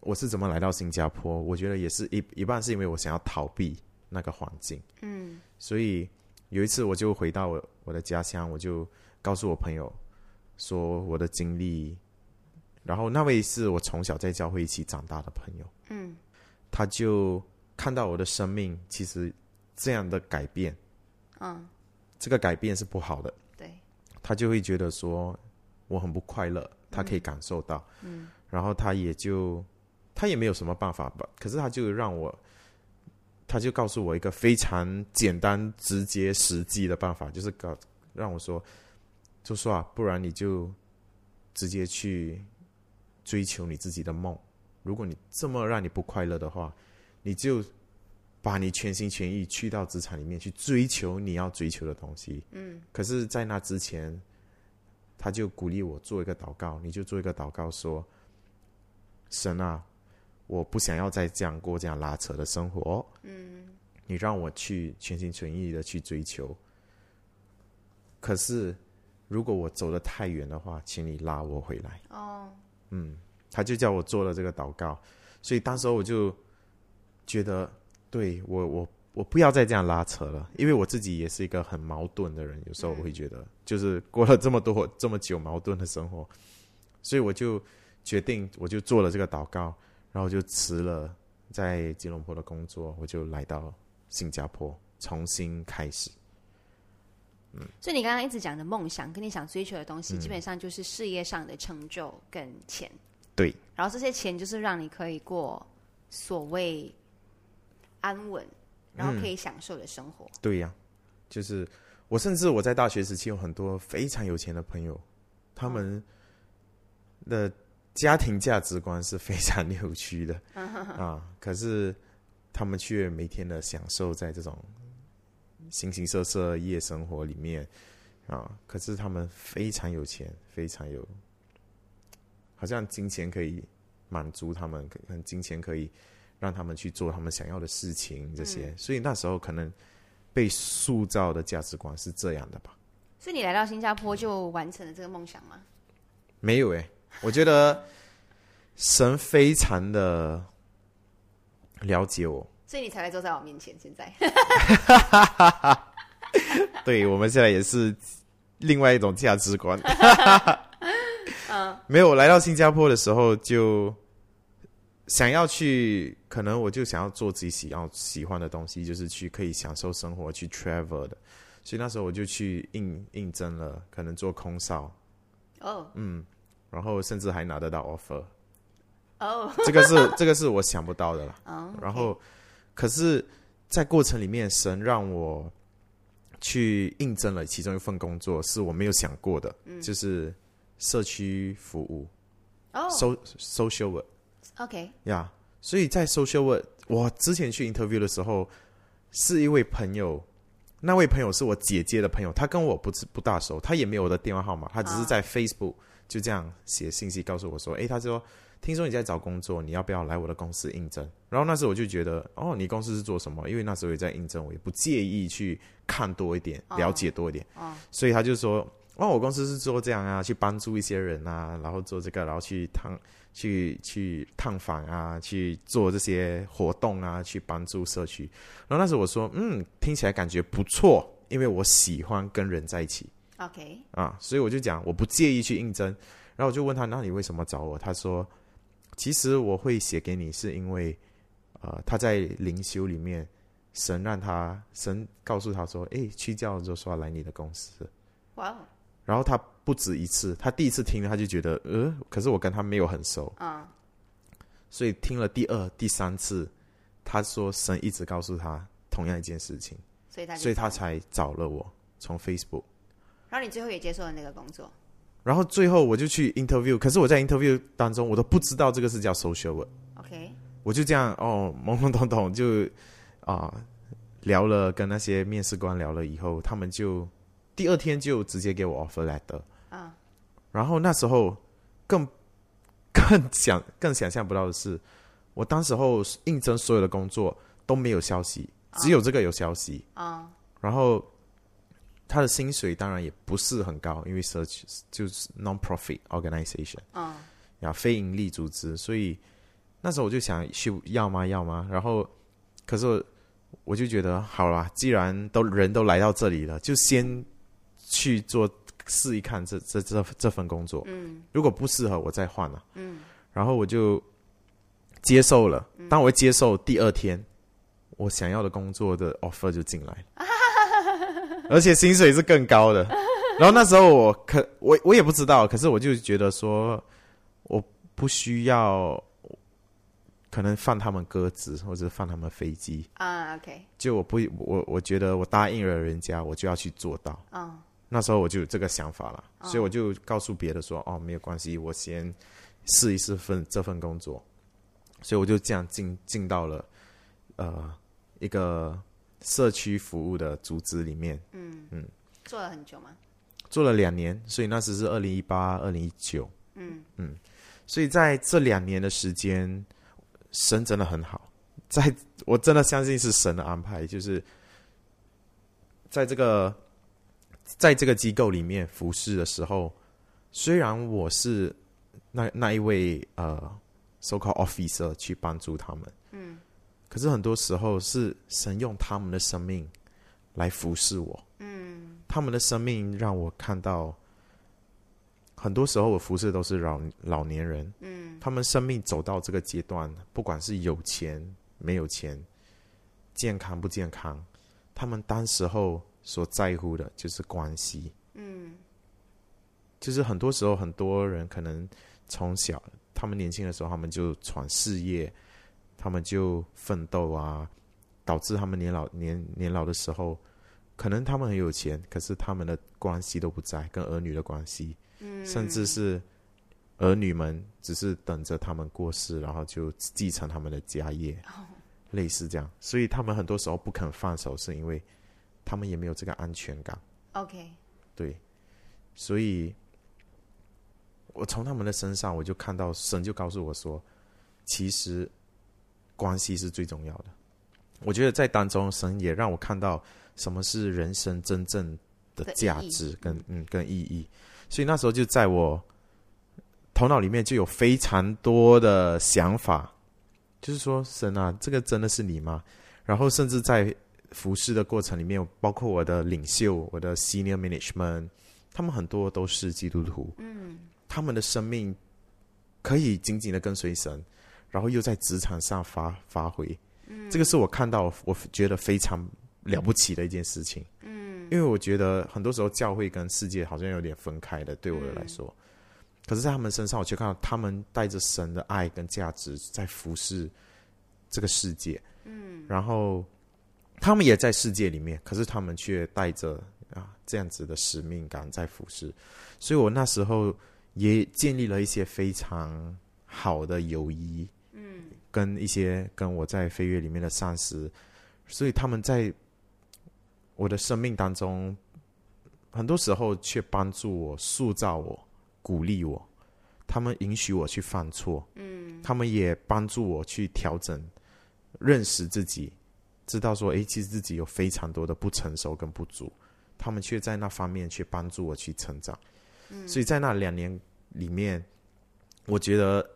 我是怎么来到新加坡？我觉得也是一一半是因为我想要逃避那个环境，嗯，所以有一次我就回到我我的家乡，我就告诉我朋友说我的经历，然后那位是我从小在教会一起长大的朋友，嗯，他就看到我的生命其实这样的改变，嗯，这个改变是不好的，对，他就会觉得说我很不快乐，他可以感受到，嗯，然后他也就他也没有什么办法吧，可是他就让我，他就告诉我一个非常简单、直接、实际的办法，就是告让我说，就说啊，不然你就直接去。追求你自己的梦，如果你这么让你不快乐的话，你就把你全心全意去到职场里面去追求你要追求的东西。嗯，可是，在那之前，他就鼓励我做一个祷告，你就做一个祷告，说：“神啊，我不想要再这样过这样拉扯的生活。嗯，你让我去全心全意的去追求。可是，如果我走的太远的话，请你拉我回来。”哦。嗯，他就叫我做了这个祷告，所以当时我就觉得，对我我我不要再这样拉扯了，因为我自己也是一个很矛盾的人，有时候我会觉得，就是过了这么多这么久矛盾的生活，所以我就决定，我就做了这个祷告，然后就辞了在吉隆坡的工作，我就来到新加坡重新开始。嗯所以你刚刚一直讲的梦想，跟你想追求的东西，基本上就是事业上的成就跟钱。对。然后这些钱就是让你可以过所谓安稳，然后可以享受的生活。对呀，就是我甚至我在大学时期有很多非常有钱的朋友，他们的家庭价值观是非常扭曲的啊，可是他们却每天的享受在这种。形形色色夜生活里面啊，可是他们非常有钱，非常有，好像金钱可以满足他们，可能金钱可以让他们去做他们想要的事情，这些。所以那时候可能被塑造的价值观是这样的吧。所以你来到新加坡就完成了这个梦想吗？没有诶，我觉得神非常的了解我。所以你才会坐在我面前。现在，对我们现在也是另外一种价值观。嗯，没有来到新加坡的时候，就想要去，可能我就想要做自己喜要喜欢的东西，就是去可以享受生活、去 travel 的。所以那时候我就去应应征了，可能做空少。哦，嗯，然后甚至还拿得到 offer。哦，这个是这个是我想不到的了。哦，然后。可是，在过程里面，神让我去应征了其中一份工作，是我没有想过的，就是社区服务，哦，so social work，OK，呀，所以在 social work，我之前去 interview 的时候，是一位朋友，那位朋友是我姐姐的朋友，他跟我不是不大熟，他也没有我的电话号码，他只是在 Facebook 就这样写信息告诉我说，哎，他说。听说你在找工作，你要不要来我的公司应征？然后那时候我就觉得，哦，你公司是做什么？因为那时候也在应征，我也不介意去看多一点，了解多一点。哦，所以他就说，哦，我公司是做这样啊，去帮助一些人啊，然后做这个，然后去探，去去探访啊，去做这些活动啊，去帮助社区。然后那时候我说，嗯，听起来感觉不错，因为我喜欢跟人在一起。OK，啊，所以我就讲我不介意去应征。然后我就问他，那你为什么找我？他说。其实我会写给你，是因为，呃，他在灵修里面，神让他神告诉他说：“哎，去叫就说来你的公司。”哇！然后他不止一次，他第一次听他就觉得，呃，可是我跟他没有很熟啊，所以听了第二、第三次，他说神一直告诉他同样一件事情，所以他所以他才找了我从 Facebook，然后你最后也接受了那个工作。然后最后我就去 interview，可是我在 interview 当中，我都不知道这个是叫 social。OK，我就这样哦，懵懵懂懂就啊聊了，跟那些面试官聊了以后，他们就第二天就直接给我 offer letter。啊，然后那时候更 更想更想象不到的是，我当时候应征所有的工作都没有消息，只有这个有消息。啊，然后。他的薪水当然也不是很高，因为社区就是 non-profit organization，啊，呀，非盈利组织，所以那时候我就想去要吗？要吗？然后，可是我就觉得好了，既然都人都来到这里了，就先去做试一看这这这这份工作，嗯，如果不适合我再换了，嗯，然后我就接受了。当我接受第二天，我想要的工作的 offer 就进来了，而且薪水是更高的。然后那时候我可我我也不知道，可是我就觉得说，我不需要。可能放他们鸽子，或者放他们飞机啊。OK，就我不我我觉得我答应了人家，我就要去做到。哦，那时候我就有这个想法了，所以我就告诉别的说：“哦，没有关系，我先试一试份这份工作。”所以我就这样进进到了呃一个社区服务的组织里面。嗯嗯，做了很久吗？做了两年，所以那时是二零一八、二零一九。嗯嗯，所以在这两年的时间。神真的很好，在我真的相信是神的安排，就是在这个在这个机构里面服侍的时候，虽然我是那那一位呃，so called officer 去帮助他们，嗯，可是很多时候是神用他们的生命来服侍我，嗯，他们的生命让我看到。很多时候，我服侍都是老老年人，嗯，他们生命走到这个阶段，不管是有钱没有钱，健康不健康，他们当时候所在乎的就是关系，嗯，就是很多时候，很多人可能从小，他们年轻的时候，他们就闯事业，他们就奋斗啊，导致他们年老年年老的时候，可能他们很有钱，可是他们的关系都不在，跟儿女的关系。嗯甚至是儿女们只是等着他们过世，然后就继承他们的家业，类似这样。所以他们很多时候不肯放手，是因为他们也没有这个安全感。OK，对，所以我从他们的身上，我就看到神就告诉我说，其实关系是最重要的。我觉得在当中，神也让我看到什么是人生真正的价值跟嗯跟意义。所以那时候就在我头脑里面就有非常多的想法，就是说神啊，这个真的是你吗？然后甚至在服侍的过程里面，包括我的领袖、我的 senior management，他们很多都是基督徒，嗯，他们的生命可以紧紧的跟随神，然后又在职场上发发挥，嗯，这个是我看到我觉得非常了不起的一件事情，嗯。因为我觉得很多时候教会跟世界好像有点分开的，对我来说。可是，在他们身上，我却看到他们带着神的爱跟价值在服侍这个世界。嗯。然后，他们也在世界里面，可是他们却带着啊这样子的使命感在服侍。所以我那时候也建立了一些非常好的友谊。嗯。跟一些跟我在飞跃里面的上司，所以他们在。我的生命当中，很多时候却帮助我、塑造我、鼓励我。他们允许我去犯错，嗯，他们也帮助我去调整、认识自己，知道说，诶，其实自己有非常多的不成熟跟不足。他们却在那方面去帮助我去成长。嗯，所以在那两年里面，我觉得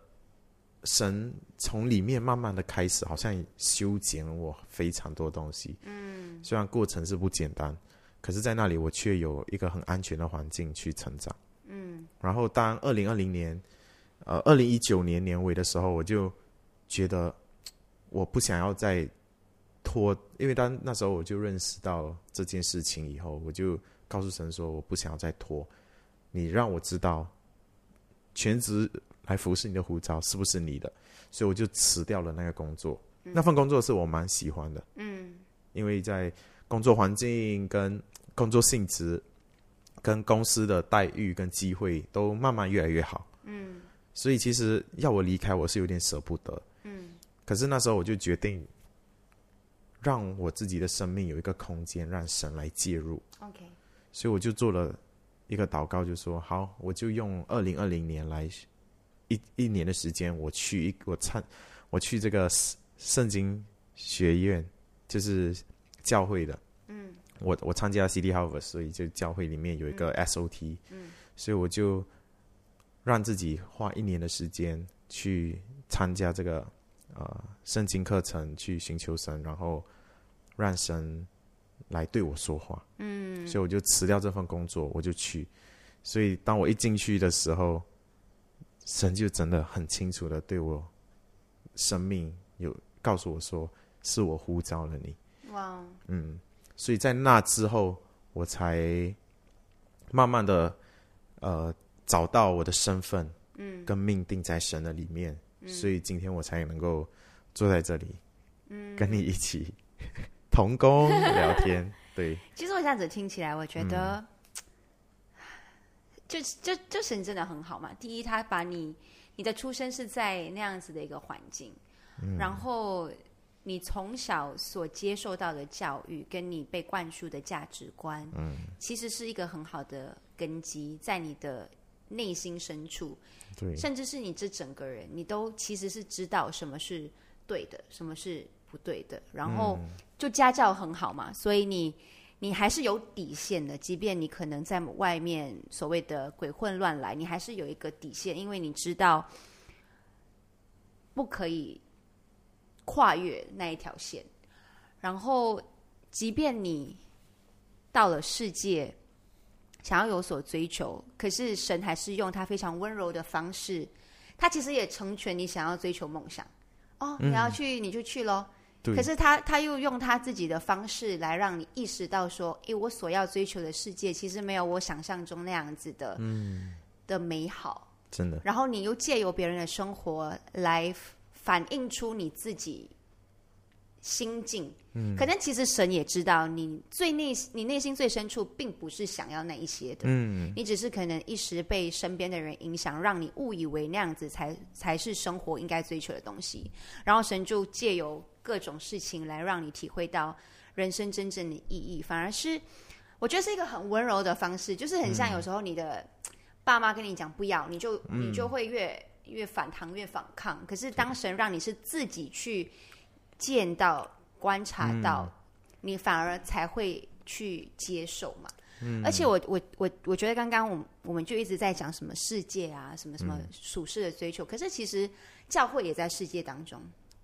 神从里面慢慢的开始，好像修剪我非常多东西。嗯。虽然过程是不简单，可是，在那里我却有一个很安全的环境去成长。嗯，然后当二零二零年，呃，二零一九年年尾的时候，我就觉得我不想要再拖，因为当那时候我就认识到这件事情以后，我就告诉神说，我不想要再拖。你让我知道全职来服侍你的护照是不是你的，所以我就辞掉了那个工作。那份工作是我蛮喜欢的。嗯。因为在工作环境、跟工作性质、跟公司的待遇跟机会都慢慢越来越好，嗯，所以其实要我离开，我是有点舍不得，嗯，可是那时候我就决定，让我自己的生命有一个空间，让神来介入，OK，所以我就做了一个祷告，就说好，我就用二零二零年来一一年的时间，我去一我参我去这个圣经学院。就是教会的，嗯，我我参加 City Harvest，所以就教会里面有一个 SOT，嗯，所以我就让自己花一年的时间去参加这个呃圣经课程，去寻求神，然后让神来对我说话，嗯，所以我就辞掉这份工作，我就去，所以当我一进去的时候，神就真的很清楚的对我生命有告诉我说，是我呼召了你。哇，嗯，所以在那之后，我才慢慢的呃找到我的身份，嗯，跟命定在神的里面，所以今天我才能够坐在这里，嗯，跟你一起 同工聊天。对，其实我这样子听起来，我觉得，就就就神真的很好嘛。第一，他把你你的出生是在那样子的一个环境，然后。你从小所接受到的教育，跟你被灌输的价值观，嗯，其实是一个很好的根基，在你的内心深处，对，甚至是你这整个人，你都其实是知道什么是对的，什么是不对的。然后就家教很好嘛，所以你你还是有底线的，即便你可能在外面所谓的鬼混乱来，你还是有一个底线，因为你知道不可以。跨越那一条线，然后，即便你到了世界，想要有所追求，可是神还是用他非常温柔的方式，他其实也成全你想要追求梦想。哦，你要去你就去喽。可是他他又用他自己的方式来让你意识到说，诶，我所要追求的世界其实没有我想象中那样子的，嗯，的美好。真的。然后你又借由别人的生活来。反映出你自己心境，嗯，可能其实神也知道你最内你内心最深处并不是想要那一些的，嗯，你只是可能一时被身边的人影响，让你误以为那样子才才是生活应该追求的东西，然后神就借由各种事情来让你体会到人生真正的意义，反而是我觉得是一个很温柔的方式，就是很像有时候你的爸妈跟你讲不要，你就你就会越。越反抗越反抗，可是当神让你是自己去见到、观察到，你反而才会去接受嘛。嗯而且我我我我觉得刚刚我我们就一直在讲什么世界啊，什么什么属世的追求，可是其实教会也在世界当中，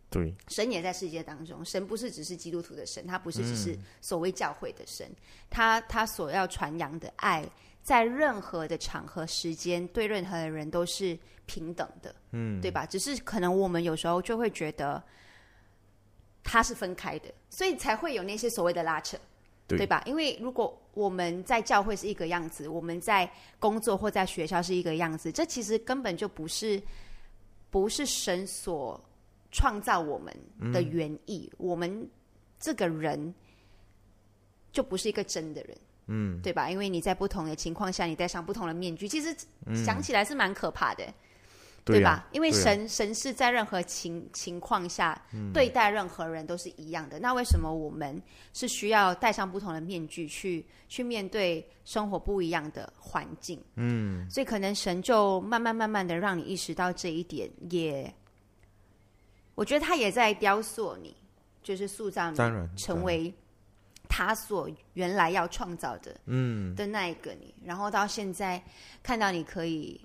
对，神也在世界当中。神不是只是基督徒的神，他不是只是所谓教会的神，他他所要传扬的爱。在任何的场合、时间，对任何的人都是平等的，嗯，对吧？只是可能我们有时候就会觉得它是分开的，所以才会有那些所谓的拉扯，对吧？因为如果我们在教会是一个样子，我们在工作或在学校是一个样子，这其实根本就不是不是神所创造我们的原意，我们这个人就不是一个真的人。嗯，对吧？因为你在不同的情况下，你戴上不同的面具，其实想起来是蛮可怕的，对吧？因为神神是在任何情情况下对待任何人都是一样的。那为什么我们是需要戴上不同的面具去去面对生活不一样的环境？嗯，所以可能神就慢慢慢慢的让你意识到这一点，也我觉得他也在雕塑你，就是塑造你，成为。他所原来要创造的，嗯，的那一个你，然后到现在看到你可以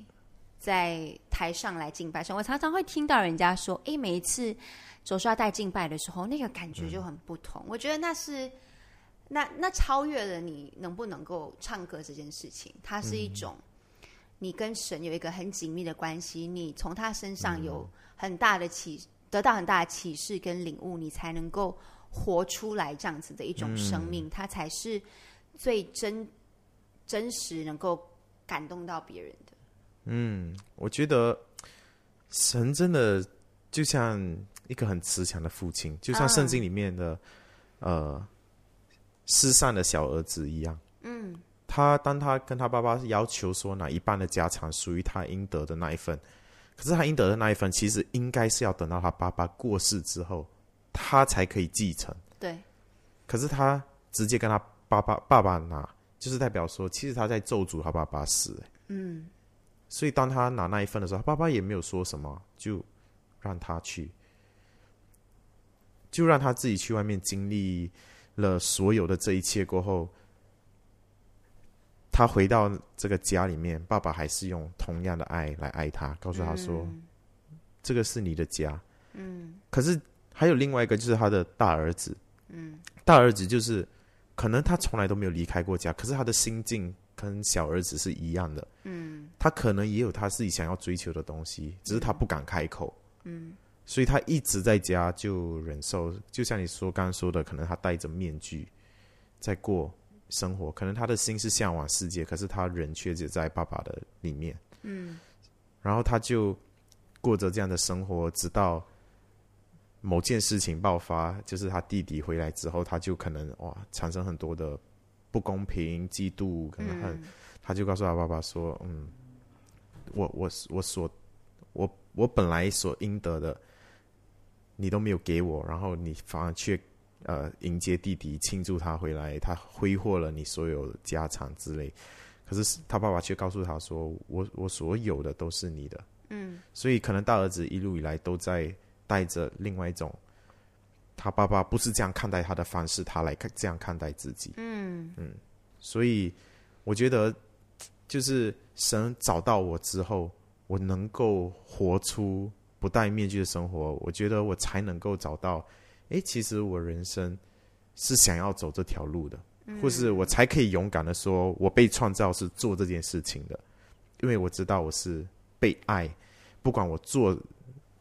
在台上来敬拜神，我常常会听到人家说，哎，每一次手刷带敬拜的时候，那个感觉就很不同。我觉得那是那那超越了你能不能够唱歌这件事情，它是一种你跟神有一个很紧密的关系，你从他身上有很大的启，得到很大的启示跟领悟，你才能够。活出来这样子的一种生命，它才是最真真实，能够感动到别人的。嗯，我觉得神真的就像一个很慈祥的父亲，就像圣经里面的呃失散的小儿子一样。嗯，他当他跟他爸爸要求说哪一半的家产属于他应得的那一份，可是他应得的那一份，其实应该是要等到他爸爸过世之后。他才可以继承，对。可是他直接跟他爸爸爸爸拿，就是代表说，其实他在咒诅他爸爸死。嗯。所以当他拿那一份的时候，他爸爸也没有说什么，就让他去，就让他自己去外面经历了所有的这一切过后，他回到这个家里面，爸爸还是用同样的爱来爱他，告诉他说：“这个是你的家。”嗯。可是。还有另外一个就是他的大儿子，嗯，大儿子就是可能他从来都没有离开过家，可是他的心境跟小儿子是一样的。嗯，他可能也有他自己想要追求的东西，只是他不敢开口。嗯，所以他一直在家就忍受，就像你说刚刚说的，可能他戴着面具在过生活，可能他的心是向往世界，可是他人却只在爸爸的里面。嗯，然后他就过着这样的生活，直到某件事情爆发，就是他弟弟回来之后，他就可能哇产生很多的不公平、嫉妒，可能很，他就告诉他爸爸说：“嗯，我我我所我我本来所应得的，你都没有给我，然后你反而却呃迎接弟弟，庆祝他回来，他挥霍了你所有家产之类。”可是他爸爸却告诉他说：“我我所有的都是你的。”嗯，所以可能大儿子一路以来都在带着另外一种，他爸爸不是这样看待他的方式，他来看这样看待自己。嗯嗯，所以我觉得，就是神找到我之后，我能够活出不戴面具的生活，我觉得我才能够找到，哎，其实我人生是想要走这条路的。或是我才可以勇敢的说，我被创造是做这件事情的，因为我知道我是被爱，不管我做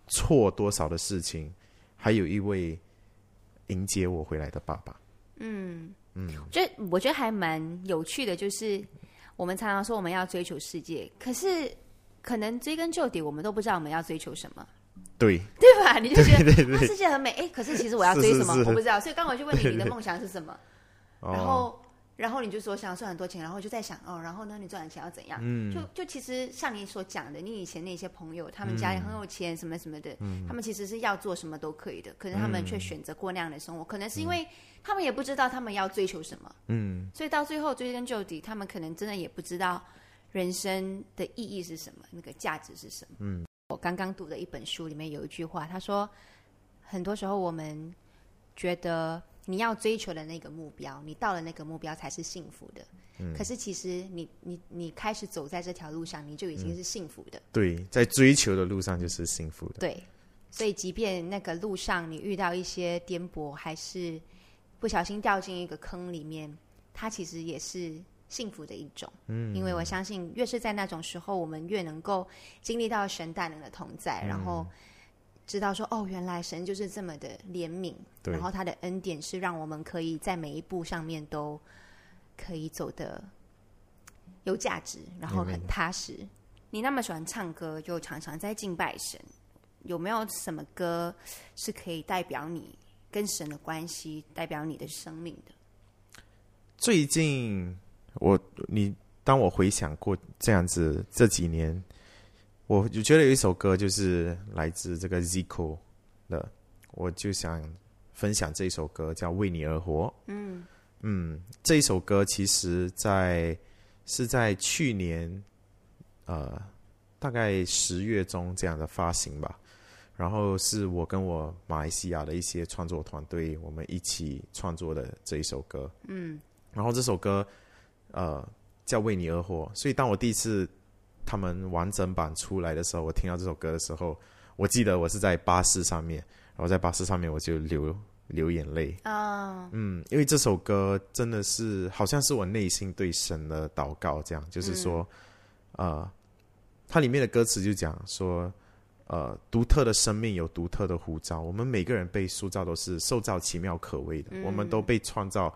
错多少的事情，还有一位迎接我回来的爸爸。嗯嗯，这我觉得还蛮有趣的，就是我们常常说我们要追求世界，可是可能追根究底，我们都不知道我们要追求什么。对对吧？你就觉得世界很美，哎，可是其实我要追什么，我不知道。所以刚我就问你，你的 梦想是什么？然后，然后你就说想要赚很多钱，然后就在想哦，然后呢，你赚的钱要怎样？嗯，就就其实像你所讲的，你以前那些朋友，他们家里很有钱，什么什么的，他们其实是要做什么都可以的，可是他们却选择过那样的生活，可能是因为他们也不知道他们要追求什么，嗯，所以到最后追根究底，他们可能真的也不知道人生的意义是什么，那个价值是什么。嗯，我刚刚读的一本书里面有一句话，他说，很多时候我们觉得。你要追求的那个目标，你到了那个目标才是幸福的。嗯。可是其实你你你开始走在这条路上，你就已经是幸福的。对，在追求的路上就是幸福的。对，所以即便那个路上你遇到一些颠簸，还是不小心掉进一个坑里面，它其实也是幸福的一种。嗯。因为我相信，越是在那种时候，我们越能够经历到神大能的同在，然后。知道说哦，原来神就是这么的怜悯，然后他的恩典是让我们可以在每一步上面都可以走的有价值，然后很踏实。你那么喜欢唱歌，就常常在敬拜神，有没有什么歌是可以代表你跟神的关系，代表你的生命的？最近我你当我回想过这样子这几年。我就觉得有一首歌就是来自这个 Zico 的，我就想分享这一首歌，叫《为你而活》。嗯嗯，这一首歌其实，在是在去年呃大概十月中这样的发行吧。然后是我跟我马来西亚的一些创作团队，我们一起创作的这一首歌。嗯，然后这首歌呃叫《为你而活》，所以当我第一次。他们完整版出来的时候，我听到这首歌的时候，我记得我是在巴士上面，然后在巴士上面我就流流眼泪。啊，嗯，因为这首歌真的是好像是我内心对神的祷告，这样就是说，呃，它里面的歌词就讲说，呃，独特的生命有独特的呼召，我们每个人被塑造都是受造奇妙可畏的，我们都被创造。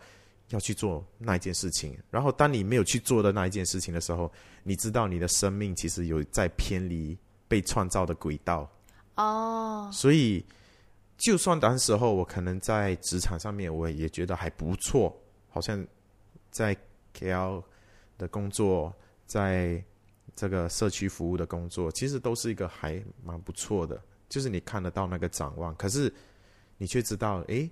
要去做那一件事情，然后当你没有去做的那一件事情的时候，你知道你的生命其实有在偏离被创造的轨道哦。所以，就算当时候我可能在职场上面我也觉得还不错，好像在 KL 的工作，在这个社区服务的工作，其实都是一个还蛮不错的，就是你看得到那个展望，可是你却知道，哎，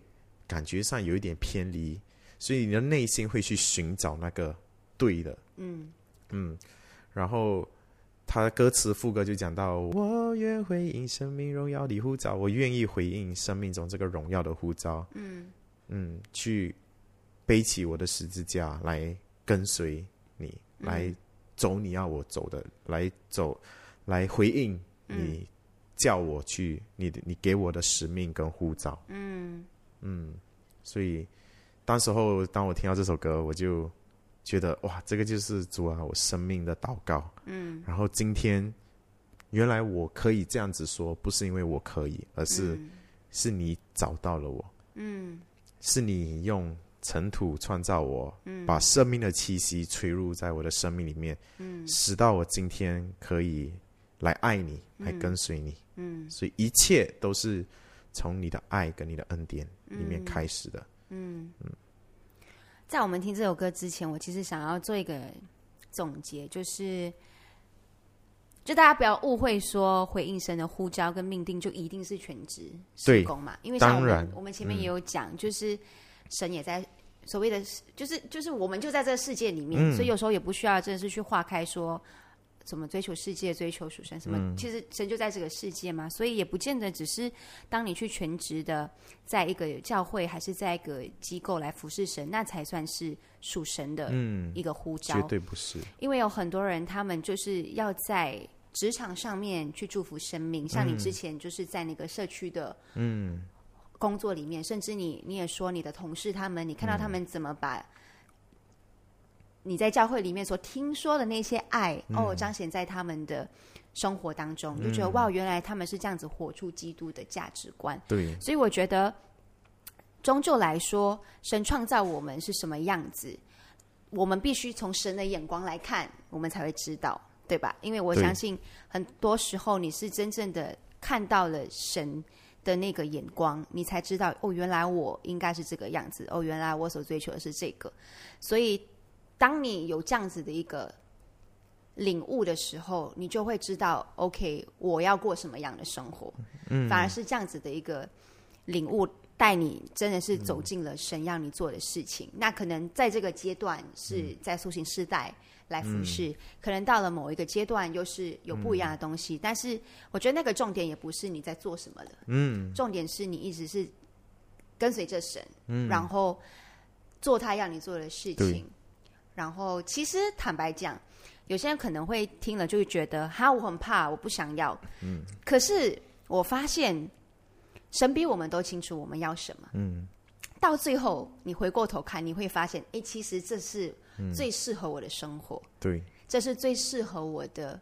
感觉上有一点偏离。所以你的内心会去寻找那个对的，嗯。嗯，然后他歌词副歌就讲到：我愿回应生命荣耀的呼召，我愿意回应生命中这个荣耀的呼召，嗯。嗯，去背起我的十字架来跟随你，来走你要我走的，来走来回应你叫我去你的你给我的使命跟呼召，嗯。嗯，所以。当时候，当我听到这首歌，我就觉得哇，这个就是主啊，我生命的祷告。嗯，然后今天原来我可以这样子说，不是因为我可以，而是是你找到了我。嗯，是你用尘土创造我，把生命的气息吹入在我的生命里面，嗯，使到我今天可以来爱你，来跟随你。嗯，所以一切都是从你的爱跟你的恩典里面开始的。嗯嗯。在我们听这首歌之前，我其实想要做一个总结，就是，就大家不要误会，说回应神的呼召跟命定就一定是全职施工嘛？因为像我们我们前面也有讲，就是神也在所谓的，就是就是我们就在这个世界里面，所以有时候也不需要真的是去划开说。怎么追求世界，追求属神？什么？其实神就在这个世界嘛，所以也不见得只是当你去全职的，在一个教会还是在一个机构来服侍神，那才算是属神的一个呼召。绝对不是，因为有很多人，他们就是要在职场上面去祝福生命。像你之前就是在那个社区的嗯工作里面，甚至你你也说你的同事他们，你看到他们怎么把。你在教会里面所听说的那些爱哦，彰显在他们的生活当中，就觉得哇，原来他们是这样子活出基督的价值观。对，所以我觉得，终究来说，神创造我们是什么样子，我们必须从神的眼光来看，我们才会知道，对吧？因为我相信，很多时候你是真正的看到了神的那个眼光，你才知道哦，原来我应该是这个样子，哦，原来我所追求的是这个，所以。当你有这样子的一个领悟的时候，你就会知道，OK，我要过什么样的生活。嗯，反而是这样子的一个领悟，带你真的是走进了神让你做的事情。那可能在这个阶段是在苏醒时代来服侍，可能到了某一个阶段又是有不一样的东西。但是我觉得那个重点也不是你在做什么的，嗯，重点是你一直是跟随着神，嗯，然后做他要你做的事情。然后，其实坦白讲，有些人可能会听了就会觉得，哈，我很怕，我不想要。嗯。可是我发现，神比我们都清楚我们要什么。嗯。到最后，你回过头看，你会发现，哎，其实这是最适合我的生活。对。这是最适合我的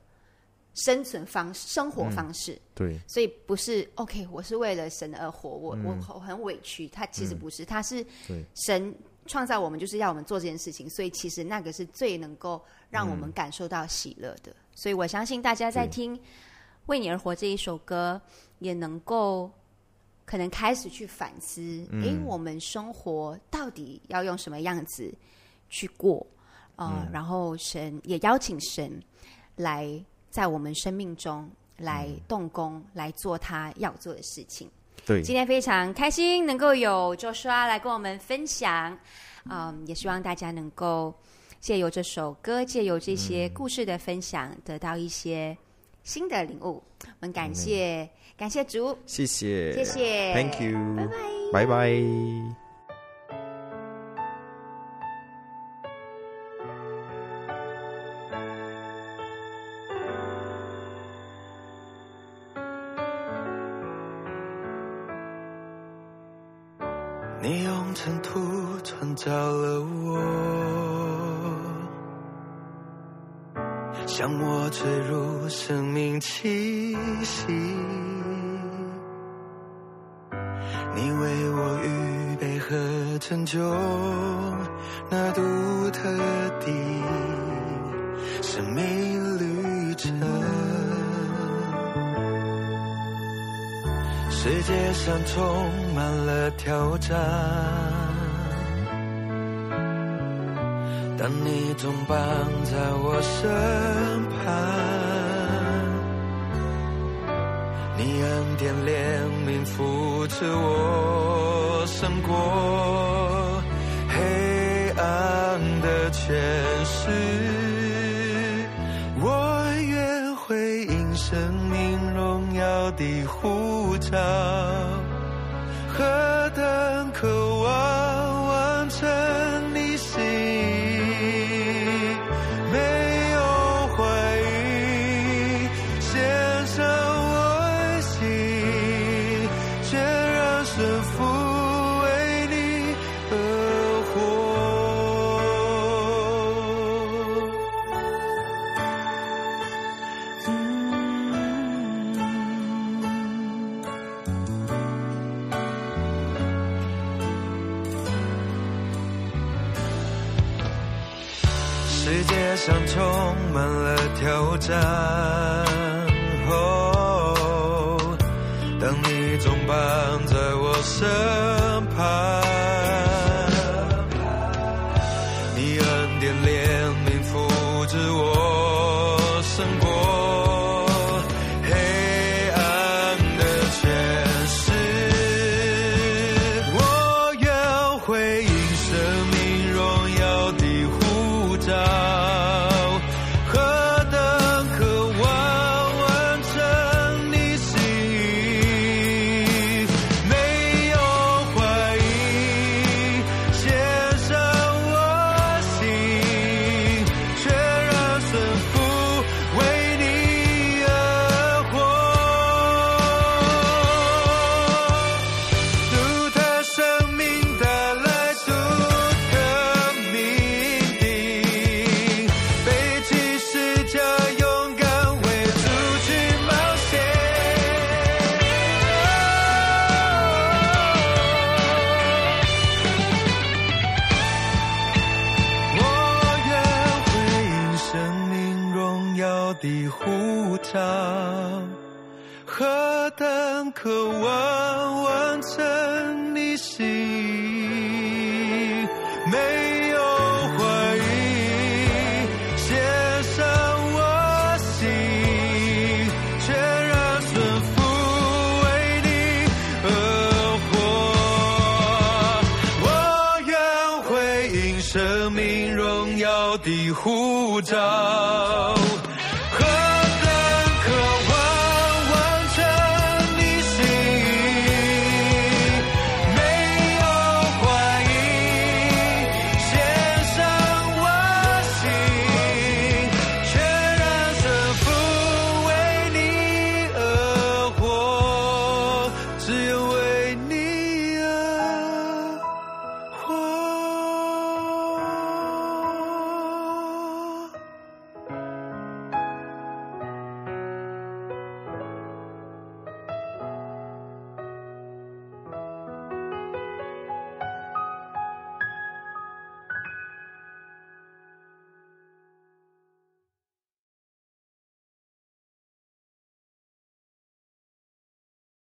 生存方式、生活方式。对。所以不是 OK，我是为了神而活，我我很委屈。他其实不是，他是神。创造我们就是要我们做这件事情，所以其实那个是最能够让我们感受到喜乐的。所以我相信大家在听《为你而活》这一首歌，也能够可能开始去反思：哎，我们生活到底要用什么样子去过？啊，然后神也邀请神来在我们生命中来动工，来做他要做的事情。对，今天非常开心能够有周刷来跟我们分享，嗯，也希望大家能够借由这首歌，借由这些故事的分享，得到一些新的领悟。我们感谢，感谢主，谢谢，谢谢，Thank you，拜拜，拜拜。气息。你为我预备和拯救那独特的生命旅程。世界上充满了挑战，但你总伴在我身旁。你恩典怜悯扶持我，胜过黑暗的权势。我愿回应生命荣耀的呼。召。和在